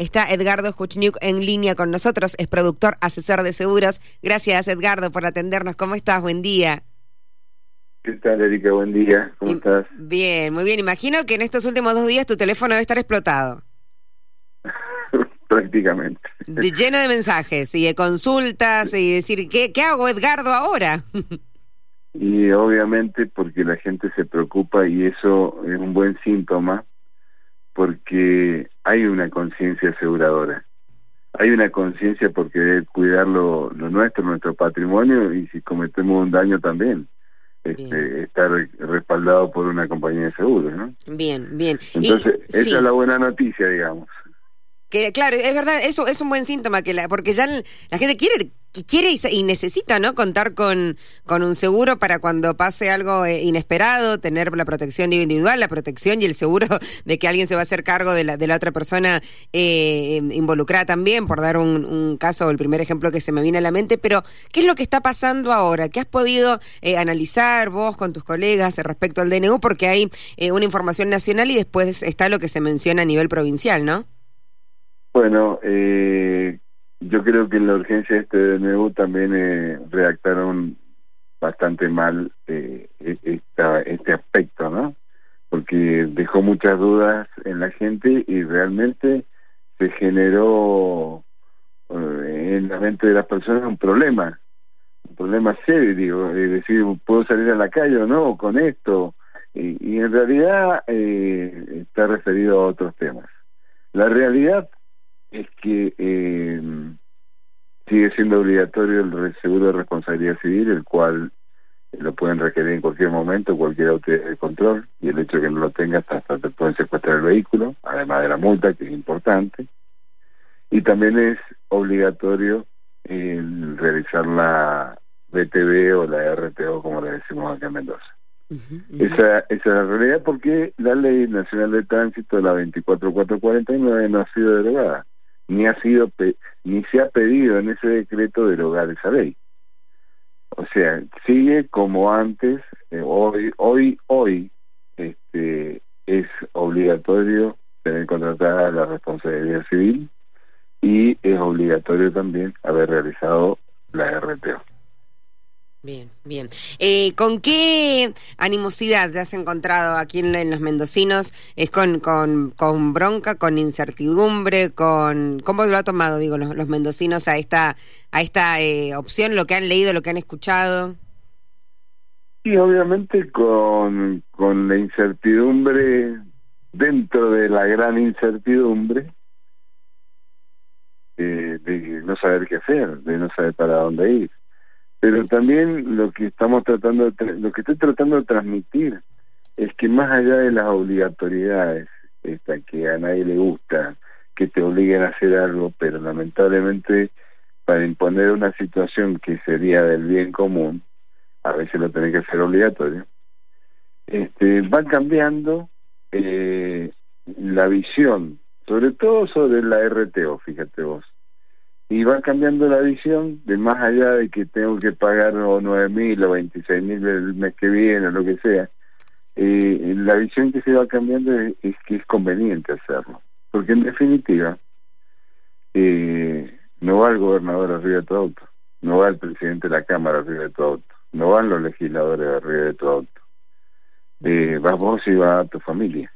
Está Edgardo Kuchniuk en línea con nosotros, es productor, asesor de seguros. Gracias, Edgardo, por atendernos. ¿Cómo estás? Buen día. ¿Qué tal, Erika? Buen día. ¿Cómo estás? Bien, muy bien. Imagino que en estos últimos dos días tu teléfono debe estar explotado. Prácticamente. lleno de mensajes y de consultas y decir, ¿qué, qué hago, Edgardo, ahora? y obviamente porque la gente se preocupa y eso es un buen síntoma porque hay una conciencia aseguradora. Hay una conciencia porque debe cuidar lo, nuestro, nuestro patrimonio y si cometemos un daño también. Este, estar respaldado por una compañía de seguros, ¿no? Bien, bien. Entonces, esa es la buena noticia, digamos. Que claro, es verdad, eso es un buen síntoma que la, porque ya la gente quiere quiere y, necesita, ¿no? Contar con, con un seguro para cuando pase algo eh, inesperado, tener la protección individual, la protección y el seguro de que alguien se va a hacer cargo de la, de la otra persona eh, involucrada también, por dar un, caso, el primer ejemplo que se me viene a la mente. Pero, ¿qué es lo que está pasando ahora? ¿Qué has podido eh, analizar vos con tus colegas respecto al DNU? Porque hay una información nacional y después está lo que se menciona a nivel provincial, ¿no? Bueno, eh, yo creo que en la urgencia de este DNU también eh, redactaron bastante mal eh, e-, esta, este aspecto, ¿no? Porque dejó muchas dudas en la gente y realmente se generó eh, en la mente de las personas un problema, un problema serio, digo, es decir, ¿puedo salir a la calle o no con esto? Y, y en realidad eh, está referido a otros temas. La realidad es que eh, sigue siendo obligatorio el seguro de responsabilidad civil, el cual lo pueden requerir en cualquier momento, cualquier autoridad de control, y el hecho de que no lo tengas hasta te pueden secuestrar el vehículo, además de la multa, que es importante. Y también es obligatorio el realizar la BTV o la RTO, como le decimos acá en Mendoza. Esa, esa es la realidad porque la Ley Nacional de Tránsito, la 24449, no ha sido derogada ni ha sido ni se ha pedido en ese decreto derogar esa ley. O sea, sigue como antes, eh, hoy, hoy, hoy, este, es obligatorio tener contratada la responsabilidad civil y es obligatorio también haber realizado la RTO. Bien, bien. Eh, ¿Con qué animosidad te has encontrado aquí en, los mendocinos? ¿Es con, con, con, bronca, con incertidumbre, con cómo lo ha tomado, digo, los, mendocinos a esta a esta eh, opción, lo que han leído, lo que han escuchado? Sí, obviamente con, con la incertidumbre dentro de la gran incertidumbre eh, de no saber qué hacer, de no saber para dónde ir pero también lo que estamos tratando de, lo que estoy tratando de transmitir es que más allá de las obligatoriedades esta que a nadie le gusta que te obliguen a hacer algo pero lamentablemente para imponer una situación que sería del bien común a veces lo tenés que hacer obligatorio este van cambiando eh, la visión sobre todo sobre la RTO fíjate vos y va cambiando la visión de más allá de que tengo que pagar o nueve mil o veintiséis mil el mes que viene o lo que sea eh, la visión que se va cambiando es, que es conveniente hacerlo porque en definitiva eh, no va el gobernador arriba de tu auto no va el presidente de la cámara arriba de tu auto no van los legisladores arriba de tu auto eh, vas vos y va tu familia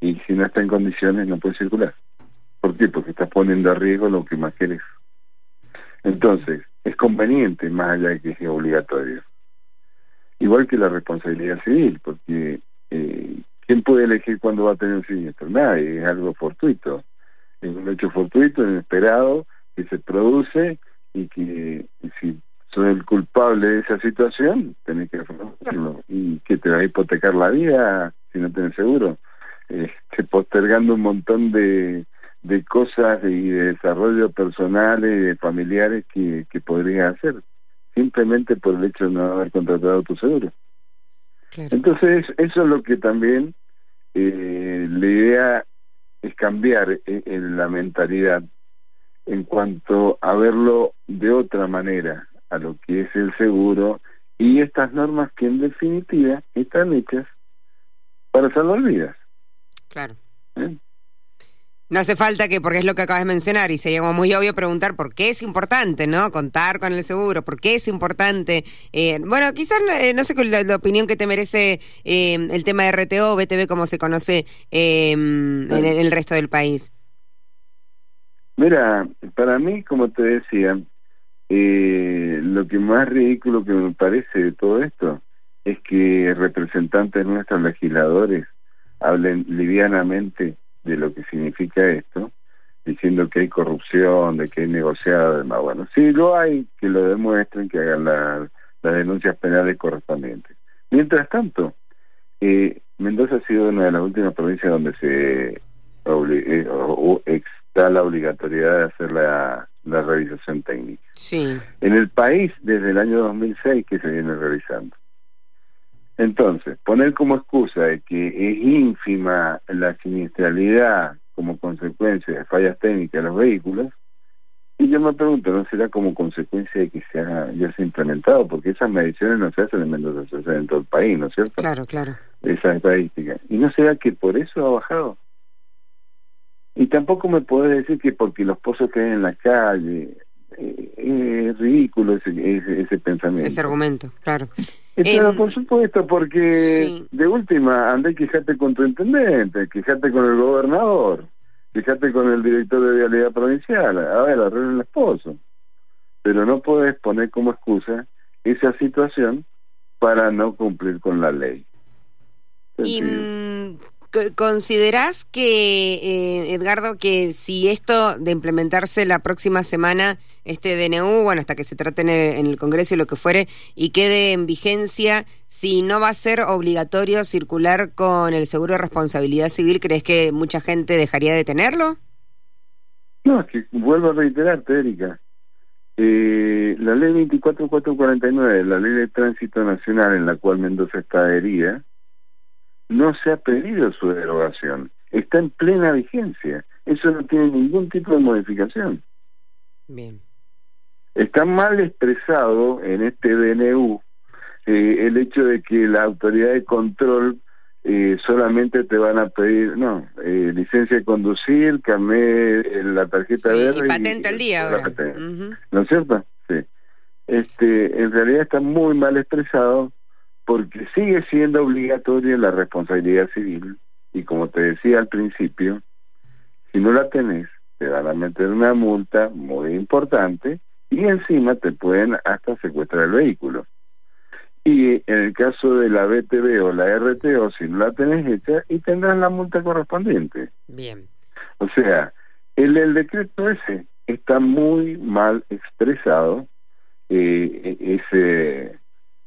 y si no está en condiciones no puede circular ¿Por qué? Porque estás poniendo a riesgo lo que más quieres. Entonces, es conveniente más allá de que sea obligatorio. Igual que la responsabilidad civil, porque eh, ¿quién puede elegir cuándo va a tener un siniestro? Nadie, es algo fortuito. Es un hecho fortuito, inesperado, que se produce y que si sos el culpable de esa situación, tenés que afrontarlo. Y que te va a hipotecar la vida si no tenés seguro. Este, postergando un montón de de cosas y de desarrollo personales y familiares que, que podrías hacer, simplemente por el hecho de no haber contratado tu seguro. Entonces, eso es lo que también eh, la idea es cambiar eh, en la mentalidad en cuanto a verlo de otra manera, a lo que es el seguro y estas normas que en definitiva están hechas para salvar vidas. Claro. ¿Eh? No hace falta que, porque es lo que acabas de mencionar, y sería como muy obvio preguntar por qué es importante, ¿no? Contar con el seguro, por qué es importante. Eh, bueno, quizás, eh, no sé la, la, opinión que te merece eh, el tema de RTO, BTV, como se conoce en, en, el resto del país. Mira, para mí, como te decía, lo que más ridículo que me parece de todo esto es que representantes nuestros legisladores hablen livianamente de lo que significa esto, diciendo que hay corrupción, de que hay negociado, demás. Bueno, si lo hay, que lo demuestren, que hagan las denuncias penales correspondientes. Mientras tanto, eh, Mendoza ha sido una de las últimas provincias donde se eh, está la obligatoriedad de hacer la, la revisación técnica. Sí. En el país, desde el año 2006 que se viene revisando. Entonces, poner como excusa de que es ínfima la siniestralidad como consecuencia de fallas técnicas de los vehículos, y yo me pregunto, ¿no será como consecuencia de que se ya se ha implementado? Porque esas mediciones no se hacen en Mendoza, se hacen en todo el país, ¿no es cierto? Claro, claro. Esas estadísticas. ¿Y no será que por eso ha bajado? Y tampoco me podés decir que porque los pozos queden en la calle, eh, es ridículo ese, ese, ese pensamiento. Ese argumento, claro. Pero por supuesto, porque de última andé quejate con tu intendente, quejate con el gobernador, quejate con el director de vialidad provincial, a ver, arreglen el esposo. Pero no puedes poner como excusa esa situación para no cumplir con la ley. Y, ¿Considerás que, eh, Edgardo, que si esto de implementarse la próxima semana, este DNU, bueno, hasta que se trate en el, Congreso y lo que fuere, y quede en vigencia, si no va a ser obligatorio circular con el seguro de responsabilidad civil, ¿crees que mucha gente dejaría de tenerlo? No, es que vuelvo a reiterarte, Erika. Eh, la ley 24449, la ley de tránsito nacional en la cual Mendoza está adherida, no se ha pedido su derogación, está en plena vigencia, eso no tiene ningún tipo de modificación. Bien. Está mal expresado en este DNU eh, el hecho de que la autoridad de control eh, solamente te van a pedir, no, eh, licencia de conducir, camé la tarjeta sí, verde. Y patente al día ahora. ¿No es cierto? Sí. Este, en realidad está muy mal expresado porque sigue siendo obligatoria la responsabilidad civil y como te decía al principio, si no la tenés, te van a meter una multa muy importante y encima te pueden hasta secuestrar el vehículo. Y en el caso de la BTV o la RTO, si no la tenés hecha, y tendrás la multa correspondiente. Bien. O sea, el, el decreto ese está muy mal expresado, eh, e, ese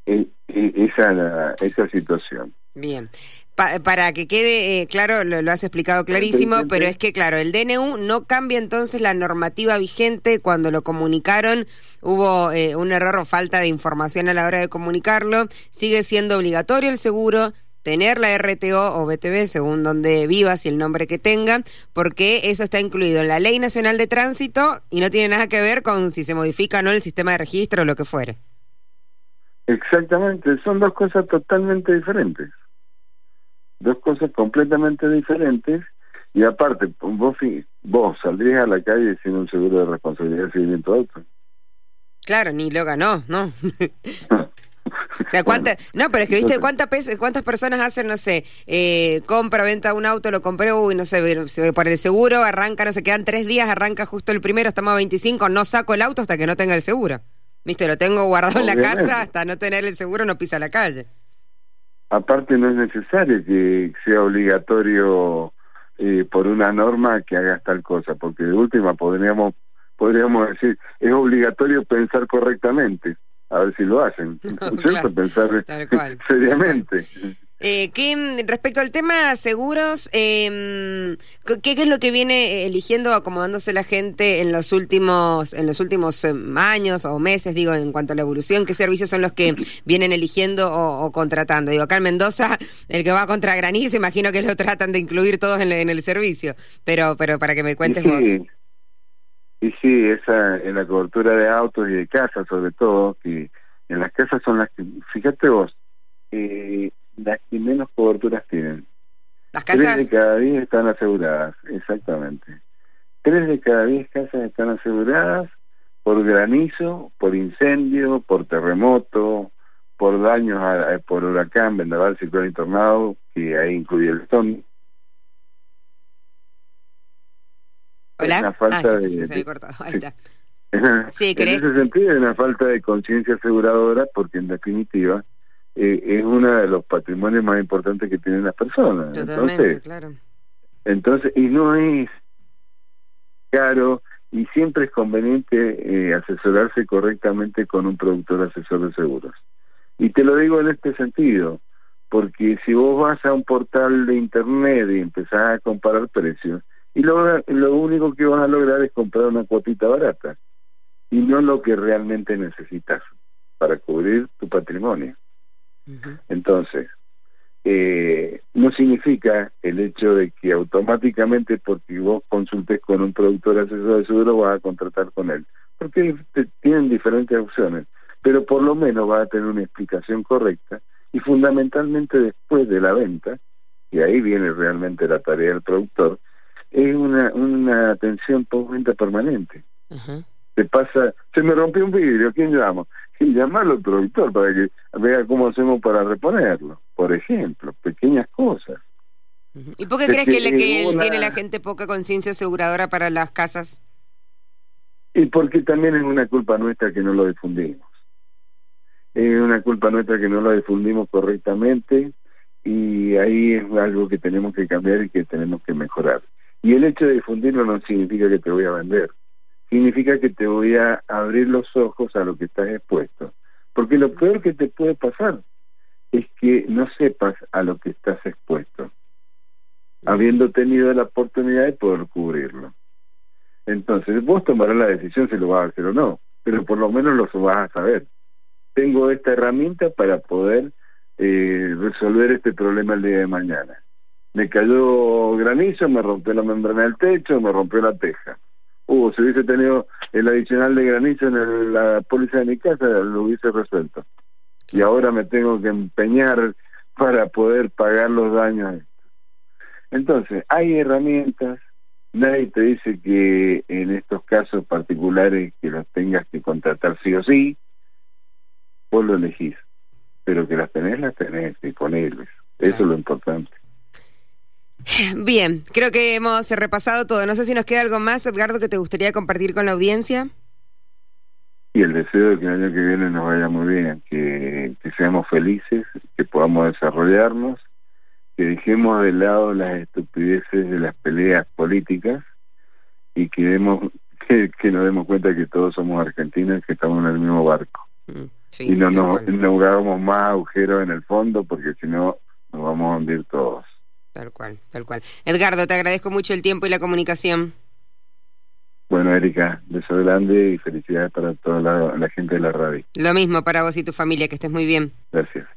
e, e, esa, esa situación. Bien. para que quede eh, claro, lo, has explicado clarísimo, pero es que, claro, el DNU no cambia entonces la normativa vigente. Cuando lo comunicaron hubo eh, un error o falta de información a la hora de comunicarlo. Sigue siendo obligatorio el seguro, tener la RTO o BTV según donde vivas y el nombre que tenga, porque eso está incluido en la Ley Nacional de Tránsito y no tiene nada que ver con si se modifica o no el sistema de registro o lo que fuere. Exactamente, son dos cosas totalmente diferentes. Dos cosas completamente diferentes y aparte, vos, vos saldrías a la calle sin un seguro de responsabilidad civil en tu auto. Claro, ni lo ganó, ¿no? O sea, ¿cuánta, no, pero es que viste cuántas cuántas personas hacen, no sé, eh, compra, venta un auto, lo compré, uy, no sé, por el seguro, arranca, no sé, quedan tres días, arranca justo el primero, estamos a 25, no saco el auto hasta que no tenga el seguro. Viste, lo tengo guardado en la casa, hasta no tener el seguro no pisa la calle. Aparte no es necesario que sea obligatorio eh, por una norma que hagas tal cosa, porque de última podríamos podríamos decir, es obligatorio pensar correctamente, a ver si lo hacen, ¿cierto? Pensar seriamente. Eh, ¿qué, respecto al tema seguros, eh, ¿qué, es lo que viene eligiendo, acomodándose la gente en los últimos, en los últimos em, años o meses, digo, en cuanto a la evolución? ¿Qué servicios son los que vienen eligiendo o, contratando? Digo, acá en Mendoza, el que va contra granizo, imagino que lo tratan de incluir todos en, el servicio, pero, pero para que me cuentes vos. Y sí, esa en la cobertura de autos y de casas, sobre todo, que en las casas son las que, fíjate vos, eh, las que menos coberturas tienen. ¿Las Tres casas? de cada diez están aseguradas, exactamente. Tres de cada diez casas están aseguradas por granizo, por incendio, por terremoto, por daños a- a- por huracán, vendaval, ciclón y tornado, que ahí incluye el son. ¿Hola? una falta Ah, de- se, cortado. Ahí sí. está. Sí, en ese sentido, hay una falta de conciencia aseguradora, porque en definitiva eh, es uno de los patrimonios más importantes que tienen las personas. Totalmente, Entonces, claro. entonces, y no es caro y siempre es conveniente eh, asesorarse correctamente con un productor asesor de seguros. Y te lo digo en este sentido, porque si vos vas a un portal de internet y empezás a comparar precios, y lo, lo único que vas a lograr es comprar una cuotita barata, y no lo que realmente necesitas para cubrir tu patrimonio. Entonces, eh, no significa el hecho de que automáticamente porque vos consultes con un productor asesor de seguro vas a contratar con él, porque te- tienen diferentes opciones, pero por lo menos va a tener una explicación correcta y fundamentalmente después de la venta, y ahí viene realmente la tarea del productor, es una, una atención postventa permanente. Te pasa, se me rompió un vidrio, ¿quién llamo? Y llamarlo al productor para que vea cómo hacemos para reponerlo, por ejemplo, pequeñas cosas. ¿Y por qué Es crees que, que le- que una- tiene la gente poca conciencia aseguradora para las casas? Y porque también es una culpa nuestra que no lo difundimos. Es una culpa nuestra que no lo difundimos correctamente y ahí es algo que tenemos que cambiar y que tenemos que mejorar. Y el hecho de difundirlo no significa que te voy a vender, significa que te voy a abrir los ojos a lo que estás expuesto. Porque lo peor que te puede pasar es que no sepas a lo que estás expuesto, habiendo tenido la oportunidad de poder cubrirlo. Entonces, vos tomarás la decisión si lo vas a hacer o no, pero por lo menos lo vas a saber. Tengo esta herramienta para poder eh, resolver este problema el día de mañana. Me cayó granizo, me rompió la membrana del techo, me rompió la teja. Si hubiese tenido el adicional de granizo en el- la póliza de mi casa, lo hubiese resuelto. Y ahora me tengo que empeñar para poder pagar los daños. Entonces, hay herramientas, nadie te dice que en estos casos particulares que las tengas que contratar sí o sí, vos lo elegís, pero que las tenés, las tenés disponibles. Eso es lo importante. Bien, creo que hemos repasado todo. No sé si nos queda algo más, Edgardo, que te gustaría compartir con la audiencia. Y el deseo de que el año que viene nos vaya muy bien, que, que seamos felices, que podamos desarrollarnos, que dejemos de lado las estupideces de las peleas políticas y que, demos, que, que nos demos cuenta que todos somos argentinos y que estamos en el mismo barco. Mm, sí, y no nos no hagamos más agujeros en el fondo porque si no nos vamos a hundir todos. Tal cual, tal cual. Edgardo, te agradezco mucho el tiempo y la comunicación. Bueno, Erika, beso grande y felicidades para toda la, la gente de la radio. Lo mismo para vos y tu familia, que estés muy bien. Gracias.